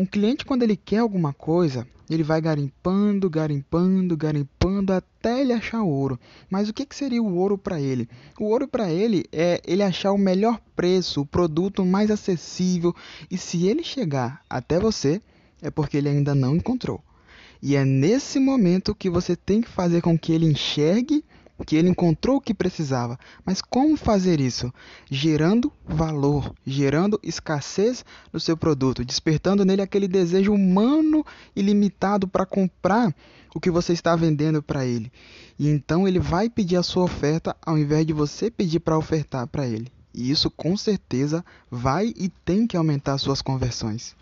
Um cliente, quando ele quer alguma coisa, ele vai garimpando, garimpando, garimpando até ele achar ouro. Mas o que, que seria o ouro para ele? O ouro para ele é ele achar o melhor preço, o produto mais acessível. E se ele chegar até você, é porque ele ainda não encontrou. E é nesse momento que você tem que fazer com que ele enxergue que ele encontrou o que precisava. Mas como fazer isso? Gerando valor, gerando escassez no seu produto, despertando nele aquele desejo humano ilimitado para comprar o que você está vendendo para ele. E então ele vai pedir a sua oferta ao invés de você pedir para ofertar para ele. E isso com certeza vai e tem que aumentar suas conversões.